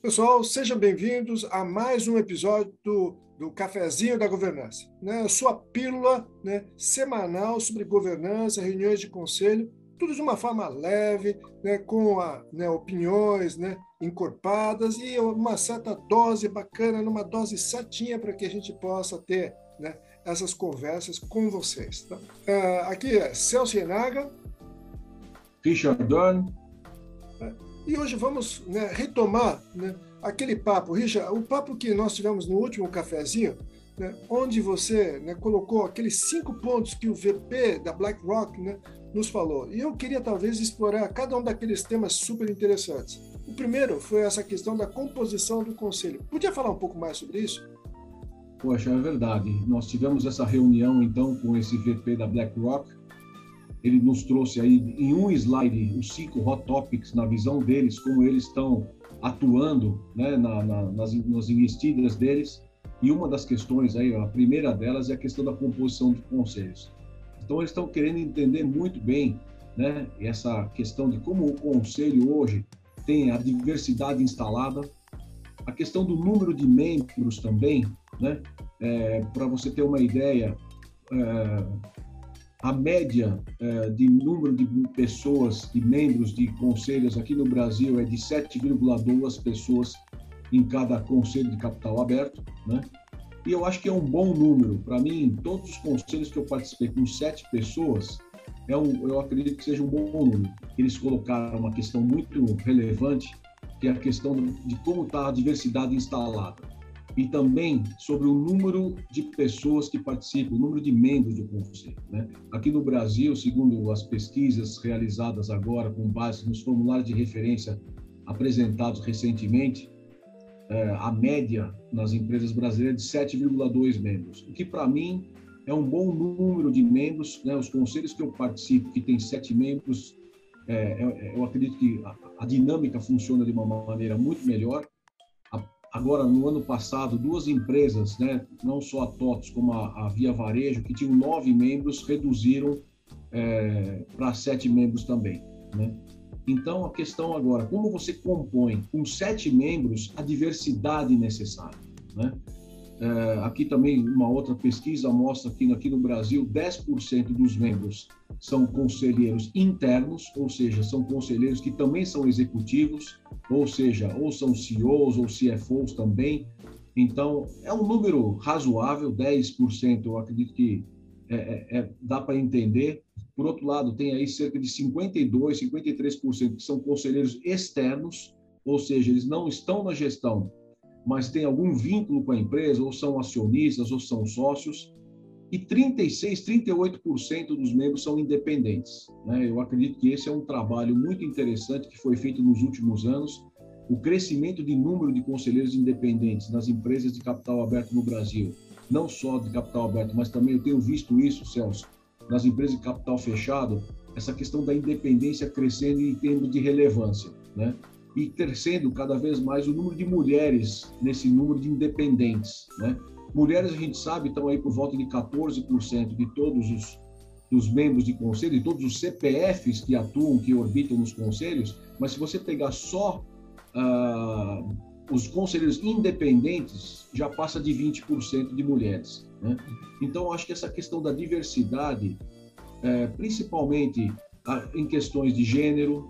Pessoal, sejam bem-vindos a mais um episódio do, do Cafezinho da Governança, né? sua pílula né, semanal sobre governança, reuniões de conselho, tudo de uma forma leve, né, com a, né, opiniões né, encorpadas e uma certa dose bacana, numa dose certinha para que a gente possa ter né, essas conversas com vocês. Tá? Uh, aqui é Celso Enaga. Richard Dorn. E hoje vamos né, retomar né, aquele papo, Richard, o papo que nós tivemos no último cafezinho, né, onde você né, colocou aqueles cinco pontos que o VP da BlackRock né, nos falou. E eu queria talvez explorar cada um daqueles temas super interessantes. O primeiro foi essa questão da composição do conselho. Podia falar um pouco mais sobre isso? Poxa, é verdade. Nós tivemos essa reunião então com esse VP da BlackRock ele nos trouxe aí em um slide os cinco hot topics na visão deles, como eles estão atuando né, na, na, nas, nas investidas deles. E uma das questões aí, a primeira delas é a questão da composição de conselhos. Então eles estão querendo entender muito bem, né, essa questão de como o conselho hoje tem a diversidade instalada, a questão do número de membros também, né, é, para você ter uma ideia, é, a média é, de número de pessoas e membros de conselhos aqui no Brasil é de 7,2 pessoas em cada conselho de capital aberto, né? E eu acho que é um bom número. Para mim, todos os conselhos que eu participei com sete pessoas, é um, eu acredito que seja um bom número. Eles colocaram uma questão muito relevante, que é a questão de como está a diversidade instalada e também sobre o número de pessoas que participam, o número de membros do conselho. Né? Aqui no Brasil, segundo as pesquisas realizadas agora com base nos formulários de referência apresentados recentemente, a média nas empresas brasileiras é de 7,2 membros, o que para mim é um bom número de membros. Né? Os conselhos que eu participo, que tem sete membros, é, é eu acredito que a, a dinâmica funciona de uma maneira muito melhor agora no ano passado, duas empresas, né, não só a TOTS como a, a Via Varejo, que tinham nove membros, reduziram é, para sete membros também. Né? Então, a questão agora, como você compõe com sete membros a diversidade necessária? Né? É, aqui também uma outra pesquisa mostra que aqui no Brasil 10% dos membros são conselheiros internos, ou seja, são conselheiros que também são executivos, ou seja, ou são CEOs ou CFOs também. Então, é um número razoável, 10%, eu acredito que é, é, é dá para entender. Por outro lado, tem aí cerca de 52, 53% que são conselheiros externos, ou seja, eles não estão na gestão, mas têm algum vínculo com a empresa, ou são acionistas, ou são sócios, e 36, 38% dos membros são independentes. Né? Eu acredito que esse é um trabalho muito interessante que foi feito nos últimos anos. O crescimento de número de conselheiros independentes nas empresas de capital aberto no Brasil, não só de capital aberto, mas também eu tenho visto isso, Celso, nas empresas de capital fechado, essa questão da independência crescendo em termos de relevância, né? e crescendo cada vez mais o número de mulheres nesse número de independentes. Né? Mulheres, a gente sabe, estão aí por volta de 14% de todos os, os membros de conselho, de todos os CPFs que atuam, que orbitam nos conselhos, mas se você pegar só uh, os conselheiros independentes, já passa de 20% de mulheres. Né? Então, acho que essa questão da diversidade, é, principalmente em questões de gênero,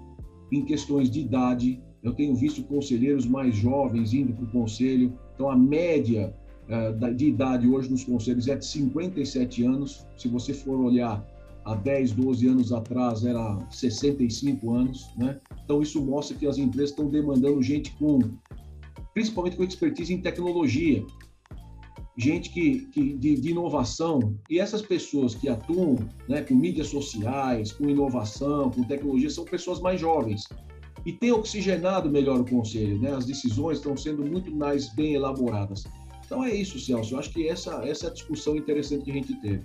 em questões de idade, eu tenho visto conselheiros mais jovens indo para o conselho, então a média uh, de idade hoje nos conselhos é de 57 anos. Se você for olhar há 10, 12 anos atrás, era 65 anos. Né? Então isso mostra que as empresas estão demandando gente com, principalmente com expertise em tecnologia, gente que, que de, de, inovação e essas pessoas que atuam né, com mídias sociais, com inovação, com tecnologia, são pessoas mais jovens e tem oxigenado melhor o conselho, né? As decisões estão sendo muito mais bem elaboradas. Então é isso, Celso. Eu acho que essa, essa é a discussão interessante que a gente teve.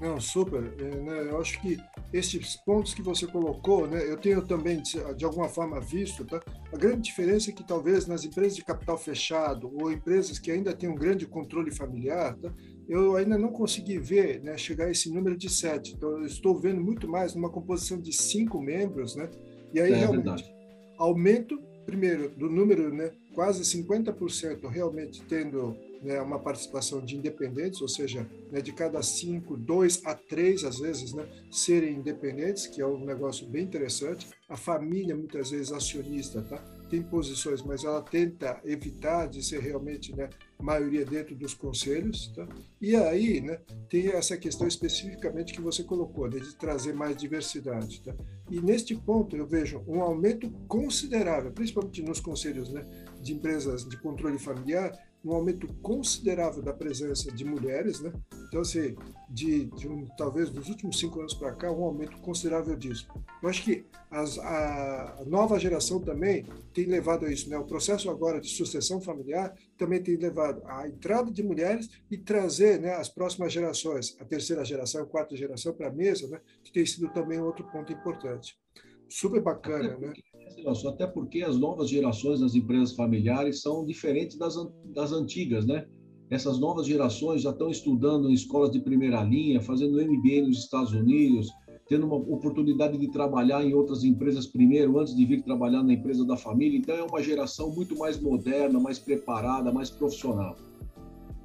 Não, super. É, né, eu acho que esses pontos que você colocou, né, eu tenho também, de alguma forma, visto, tá? A grande diferença é que talvez nas empresas de capital fechado ou empresas que ainda têm um grande controle familiar, tá? eu ainda não consegui ver, né, chegar a esse número de sete. Então, eu estou vendo muito mais numa composição de cinco membros, né? E aí, é, realmente, verdade. aumento, primeiro, do número, né, quase 50% realmente tendo né, uma participação de independentes, ou seja, né, de cada cinco, dois a três, às vezes, né, serem independentes, que é um negócio bem interessante. A família, muitas vezes, acionista, tá? tem posições, mas ela tenta evitar de ser realmente né, maioria dentro dos conselhos. Tá? E aí né, tem essa questão especificamente que você colocou, né, de trazer mais diversidade. Tá? E neste ponto eu vejo um aumento considerável, principalmente nos conselhos né, de empresas de controle familiar, um aumento considerável da presença de mulheres, né? Então, assim, de, de um, talvez dos últimos cinco anos para cá, um aumento considerável disso. Eu acho que as, a nova geração também tem levado a isso, né? O processo agora de sucessão familiar também tem levado à entrada de mulheres e trazer, né, as próximas gerações, a terceira geração, a quarta geração para a mesa, né? Que tem sido também outro ponto importante. Super bacana, né? Até porque as novas gerações das empresas familiares são diferentes das, das antigas, né? Essas novas gerações já estão estudando em escolas de primeira linha, fazendo MBA nos Estados Unidos, tendo uma oportunidade de trabalhar em outras empresas primeiro, antes de vir trabalhar na empresa da família. Então, é uma geração muito mais moderna, mais preparada, mais profissional.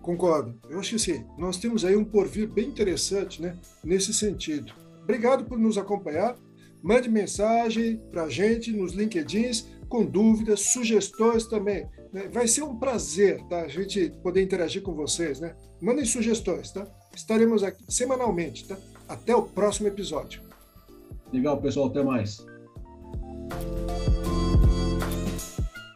Concordo. Eu acho que sim. Nós temos aí um porvir bem interessante né, nesse sentido. Obrigado por nos acompanhar. Mande mensagem para a gente nos LinkedIns com dúvidas, sugestões também. Né? Vai ser um prazer tá? a gente poder interagir com vocês. Né? Mandem sugestões, tá? Estaremos aqui semanalmente, tá? Até o próximo episódio. Legal, pessoal. Até mais.